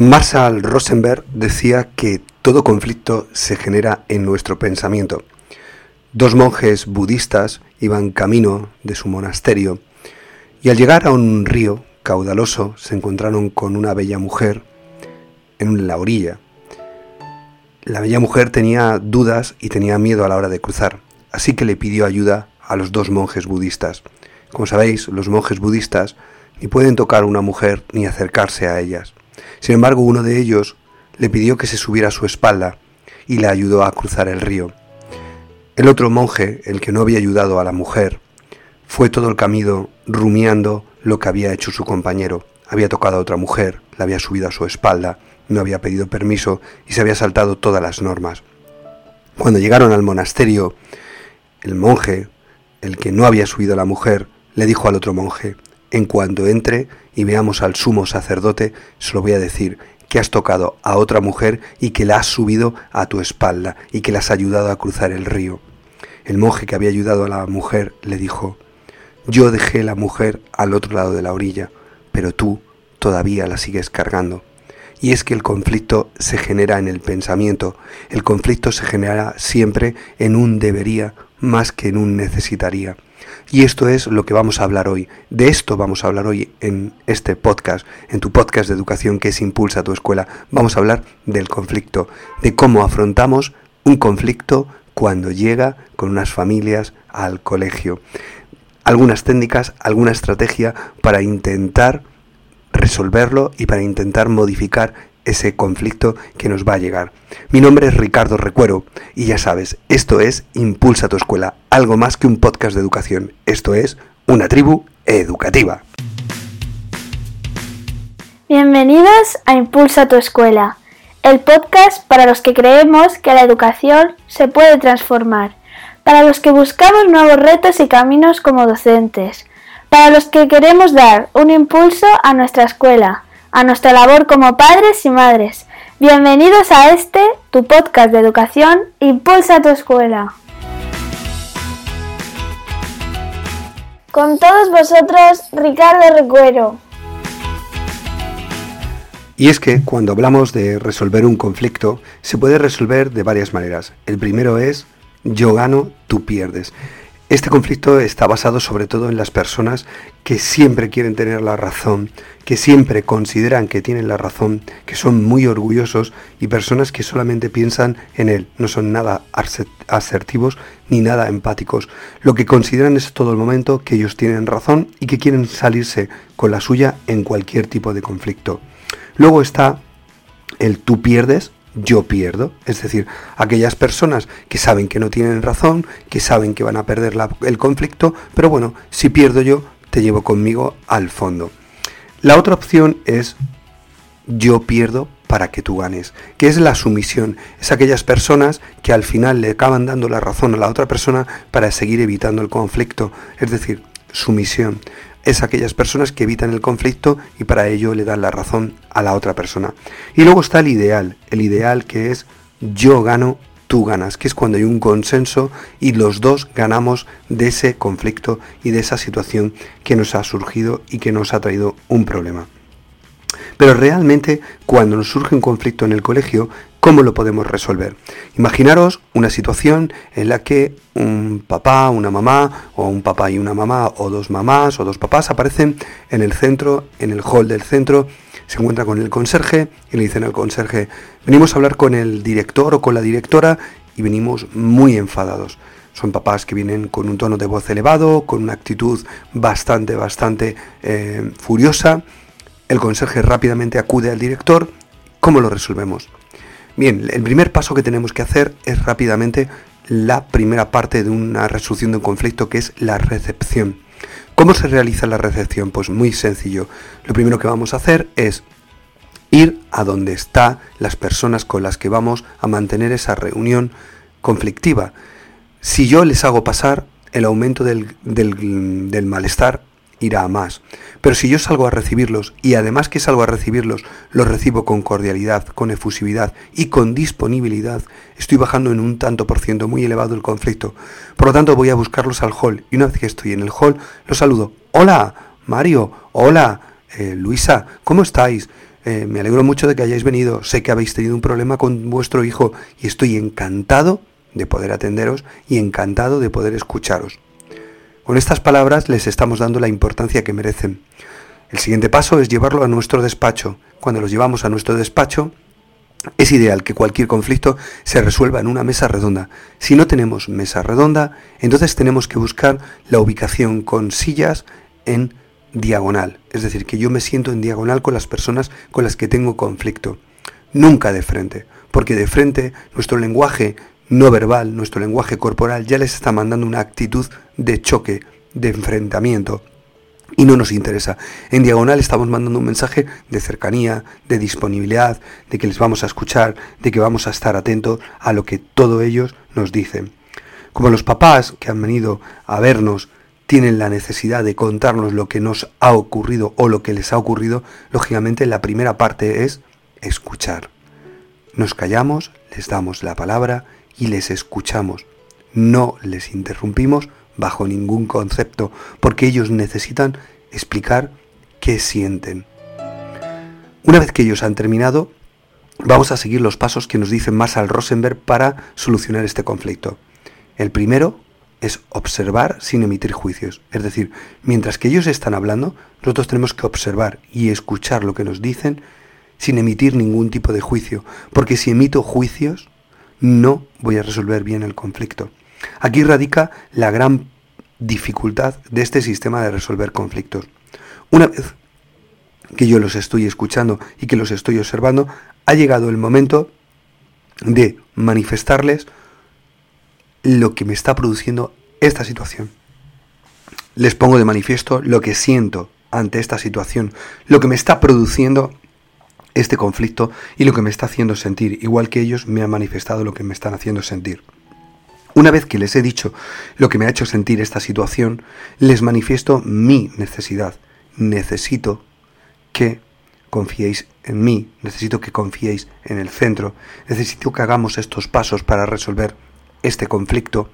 Marshall Rosenberg decía que todo conflicto se genera en nuestro pensamiento. Dos monjes budistas iban camino de su monasterio y al llegar a un río caudaloso se encontraron con una bella mujer en la orilla. La bella mujer tenía dudas y tenía miedo a la hora de cruzar, así que le pidió ayuda a los dos monjes budistas. Como sabéis, los monjes budistas ni pueden tocar a una mujer ni acercarse a ellas. Sin embargo, uno de ellos le pidió que se subiera a su espalda y le ayudó a cruzar el río. El otro monje, el que no había ayudado a la mujer, fue todo el camino rumiando lo que había hecho su compañero. Había tocado a otra mujer, la había subido a su espalda, no había pedido permiso y se había saltado todas las normas. Cuando llegaron al monasterio, el monje, el que no había subido a la mujer, le dijo al otro monje, en cuanto entre y veamos al sumo sacerdote, se lo voy a decir, que has tocado a otra mujer y que la has subido a tu espalda y que la has ayudado a cruzar el río. El monje que había ayudado a la mujer le dijo, yo dejé la mujer al otro lado de la orilla, pero tú todavía la sigues cargando. Y es que el conflicto se genera en el pensamiento, el conflicto se genera siempre en un debería más que en un necesitaría. Y esto es lo que vamos a hablar hoy. De esto vamos a hablar hoy en este podcast, en tu podcast de educación que es Impulsa tu escuela. Vamos a hablar del conflicto, de cómo afrontamos un conflicto cuando llega con unas familias al colegio. Algunas técnicas, alguna estrategia para intentar resolverlo y para intentar modificar ese conflicto que nos va a llegar. Mi nombre es Ricardo Recuero y ya sabes, esto es Impulsa tu escuela, algo más que un podcast de educación. Esto es una tribu educativa. Bienvenidos a Impulsa tu escuela, el podcast para los que creemos que la educación se puede transformar, para los que buscamos nuevos retos y caminos como docentes, para los que queremos dar un impulso a nuestra escuela a nuestra labor como padres y madres. Bienvenidos a este, tu podcast de educación, Impulsa tu escuela. Con todos vosotros, Ricardo Recuero. Y es que cuando hablamos de resolver un conflicto, se puede resolver de varias maneras. El primero es yo gano, tú pierdes. Este conflicto está basado sobre todo en las personas que siempre quieren tener la razón, que siempre consideran que tienen la razón, que son muy orgullosos y personas que solamente piensan en él, no son nada asertivos ni nada empáticos. Lo que consideran es todo el momento que ellos tienen razón y que quieren salirse con la suya en cualquier tipo de conflicto. Luego está el tú pierdes, yo pierdo. Es decir, aquellas personas que saben que no tienen razón, que saben que van a perder el conflicto, pero bueno, si pierdo yo, te llevo conmigo al fondo. La otra opción es yo pierdo para que tú ganes, que es la sumisión. Es aquellas personas que al final le acaban dando la razón a la otra persona para seguir evitando el conflicto. Es decir, sumisión es aquellas personas que evitan el conflicto y para ello le dan la razón a la otra persona. Y luego está el ideal, el ideal que es yo gano, tú ganas, que es cuando hay un consenso y los dos ganamos de ese conflicto y de esa situación que nos ha surgido y que nos ha traído un problema. Pero realmente cuando nos surge un conflicto en el colegio, ¿cómo lo podemos resolver? Imaginaros una situación en la que un papá, una mamá, o un papá y una mamá, o dos mamás, o dos papás aparecen en el centro, en el hall del centro, se encuentran con el conserje y le dicen al conserje, venimos a hablar con el director o con la directora y venimos muy enfadados. Son papás que vienen con un tono de voz elevado, con una actitud bastante, bastante eh, furiosa. El conserje rápidamente acude al director. ¿Cómo lo resolvemos? Bien, el primer paso que tenemos que hacer es rápidamente la primera parte de una resolución de un conflicto que es la recepción. ¿Cómo se realiza la recepción? Pues muy sencillo. Lo primero que vamos a hacer es ir a donde están las personas con las que vamos a mantener esa reunión conflictiva. Si yo les hago pasar, el aumento del, del, malestar irá a más. Pero si yo salgo a recibirlos y además que salgo a recibirlos, los recibo con cordialidad, con efusividad y con disponibilidad, estoy bajando en un tanto por ciento muy elevado el conflicto. Por lo tanto, voy a buscarlos al hall y una vez que estoy en el hall, los saludo. Hola, Mario. Hola, eh, Luisa. ¿Cómo estáis? Eh, me alegro mucho de que hayáis venido. Sé que habéis tenido un problema con vuestro hijo y estoy encantado de poder atenderos y encantado de poder escucharos. Con estas palabras les estamos dando la importancia que merecen. El siguiente paso es llevarlo a nuestro despacho. Cuando los llevamos a nuestro despacho, es ideal que cualquier conflicto se resuelva en una mesa redonda. Si no tenemos mesa redonda, entonces tenemos que buscar la ubicación con sillas en diagonal. Es decir, que yo me siento en diagonal con las personas con las que tengo conflicto. Nunca de frente, porque de frente nuestro lenguaje no verbal, nuestro lenguaje corporal ya les está mandando una actitud de choque, de enfrentamiento. Y no nos interesa. En diagonal estamos mandando un mensaje de cercanía, de disponibilidad, de que les vamos a escuchar, de que vamos a estar atentos a lo que todos ellos nos dicen. Como los papás que han venido a vernos tienen la necesidad de contarnos lo que nos ha ocurrido o lo que les ha ocurrido, lógicamente la primera parte es escuchar. Nos callamos, les damos la palabra y les escuchamos. No les interrumpimos bajo ningún concepto, porque ellos necesitan explicar qué sienten. Una vez que ellos han terminado, vamos a seguir los pasos que nos dice Marshall Rosenberg para solucionar este conflicto. El primero es observar sin emitir juicios. Es decir, mientras que ellos están hablando, nosotros tenemos que observar y escuchar lo que nos dicen sin emitir ningún tipo de juicio. Porque si emito juicios, no voy a resolver bien el conflicto. Aquí radica la gran dificultad de este sistema de resolver conflictos. Una vez que yo los estoy escuchando y que los estoy observando, ha llegado el momento de manifestarles lo que me está produciendo esta situación. Les pongo de manifiesto lo que siento ante esta situación, lo que me está produciendo este conflicto y lo que me está haciendo sentir, igual que ellos me han manifestado lo que me están haciendo sentir. Una vez que les he dicho lo que me ha hecho sentir esta situación, les manifiesto mi necesidad. Necesito que confiéis en mí, necesito que confiéis en el centro, necesito que hagamos estos pasos para resolver este conflicto.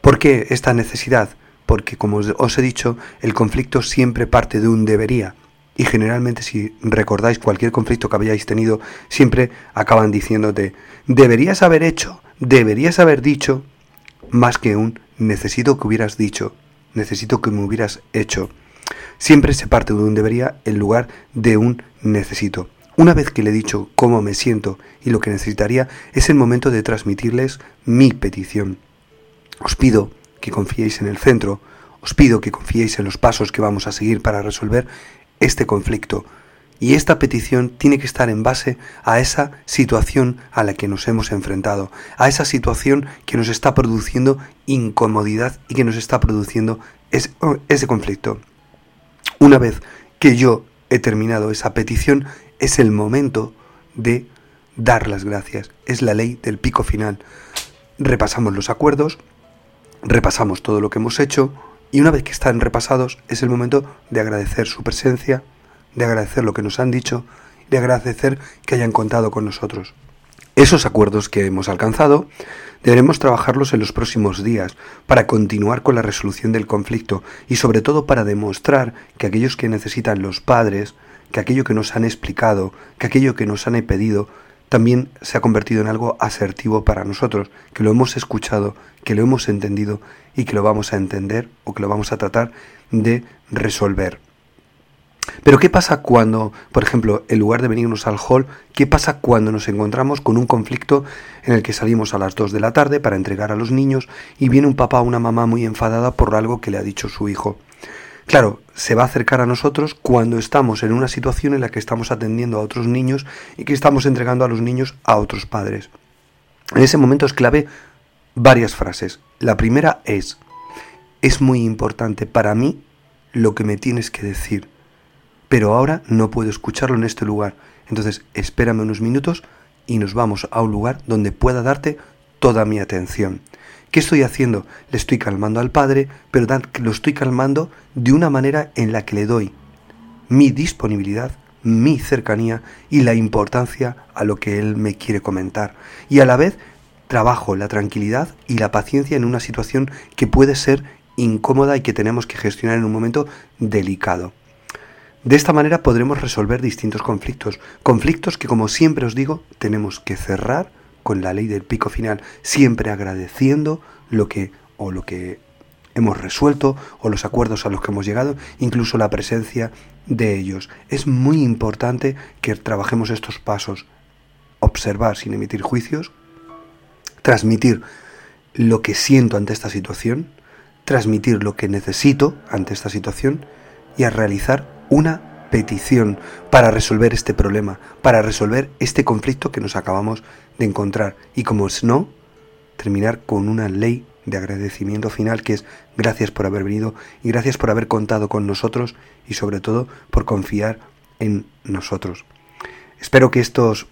¿Por qué esta necesidad? Porque, como os he dicho, el conflicto siempre parte de un debería. Y generalmente si recordáis cualquier conflicto que habíais tenido, siempre acaban diciéndote, deberías haber hecho, deberías haber dicho, más que un necesito que hubieras dicho, necesito que me hubieras hecho. Siempre se parte de un debería en lugar de un necesito. Una vez que le he dicho cómo me siento y lo que necesitaría, es el momento de transmitirles mi petición. Os pido que confiéis en el centro, os pido que confiéis en los pasos que vamos a seguir para resolver este conflicto. Y esta petición tiene que estar en base a esa situación a la que nos hemos enfrentado, a esa situación que nos está produciendo incomodidad y que nos está produciendo ese, conflicto. Una vez que yo he terminado esa petición, es el momento de dar las gracias. Es la ley del pico final. Repasamos los acuerdos, repasamos todo lo que hemos hecho, y una vez que están repasados, es el momento de agradecer su presencia, de agradecer lo que nos han dicho, de agradecer que hayan contado con nosotros. Esos acuerdos que hemos alcanzado deberemos trabajarlos en los próximos días para continuar con la resolución del conflicto y sobre todo para demostrar que aquellos que necesitan los padres que aquello que nos han explicado, que aquello que nos han pedido, también se ha convertido en algo asertivo para nosotros, que lo hemos escuchado, que lo hemos entendido y que lo vamos a entender o que lo vamos a tratar de resolver. Pero ¿qué pasa cuando, por ejemplo, en lugar de venirnos al hall, qué pasa cuando nos encontramos con un conflicto en el que salimos a las 2 de la tarde para entregar a los niños y viene un papá o una mamá muy enfadada por algo que le ha dicho su hijo? Claro, se va a acercar a nosotros cuando estamos en una situación en la que estamos atendiendo a otros niños y que estamos entregando a los niños a otros padres. En ese momento es clave varias frases. La primera es, es muy importante para mí lo que me tienes que decir, pero ahora no puedo escucharlo en este lugar. Entonces, espérame unos minutos y nos vamos a un lugar donde pueda darte toda mi atención. ¿Qué estoy haciendo? Le estoy calmando al padre, pero lo estoy calmando de una manera en la que le doy mi disponibilidad, mi cercanía y la importancia a lo que él me quiere comentar. Y a la vez trabajo la tranquilidad y la paciencia en una situación que puede ser incómoda y que tenemos que gestionar en un momento delicado. De esta manera podremos resolver distintos conflictos, conflictos que como siempre os digo tenemos que cerrar con la ley del pico final, siempre agradeciendo lo que o lo que hemos resuelto o los acuerdos a los que hemos llegado, incluso la presencia de ellos. Es muy importante que trabajemos estos pasos, observar sin emitir juicios, transmitir lo que siento ante esta situación, transmitir lo que necesito ante esta situación y a realizar una petición para resolver este problema, para resolver este conflicto que nos acabamos de encontrar. Y como es no, terminar con una ley de agradecimiento final que es gracias por haber venido y gracias por haber contado con nosotros y sobre todo por confiar en nosotros. Espero que estos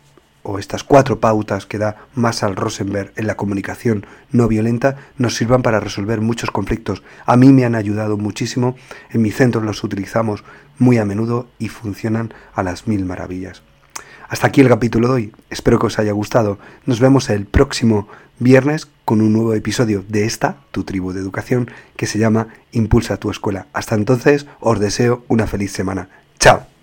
o estas cuatro pautas que da Marshall Rosenberg en la comunicación no violenta nos sirvan para resolver muchos conflictos. A mí me han ayudado muchísimo, en mi centro los utilizamos muy a menudo y funcionan a las mil maravillas. Hasta aquí el capítulo de hoy, espero que os haya gustado. Nos vemos el próximo viernes con un nuevo episodio de esta, tu tribu de educación, que se llama Impulsa tu escuela. Hasta entonces, os deseo una feliz semana. Chao.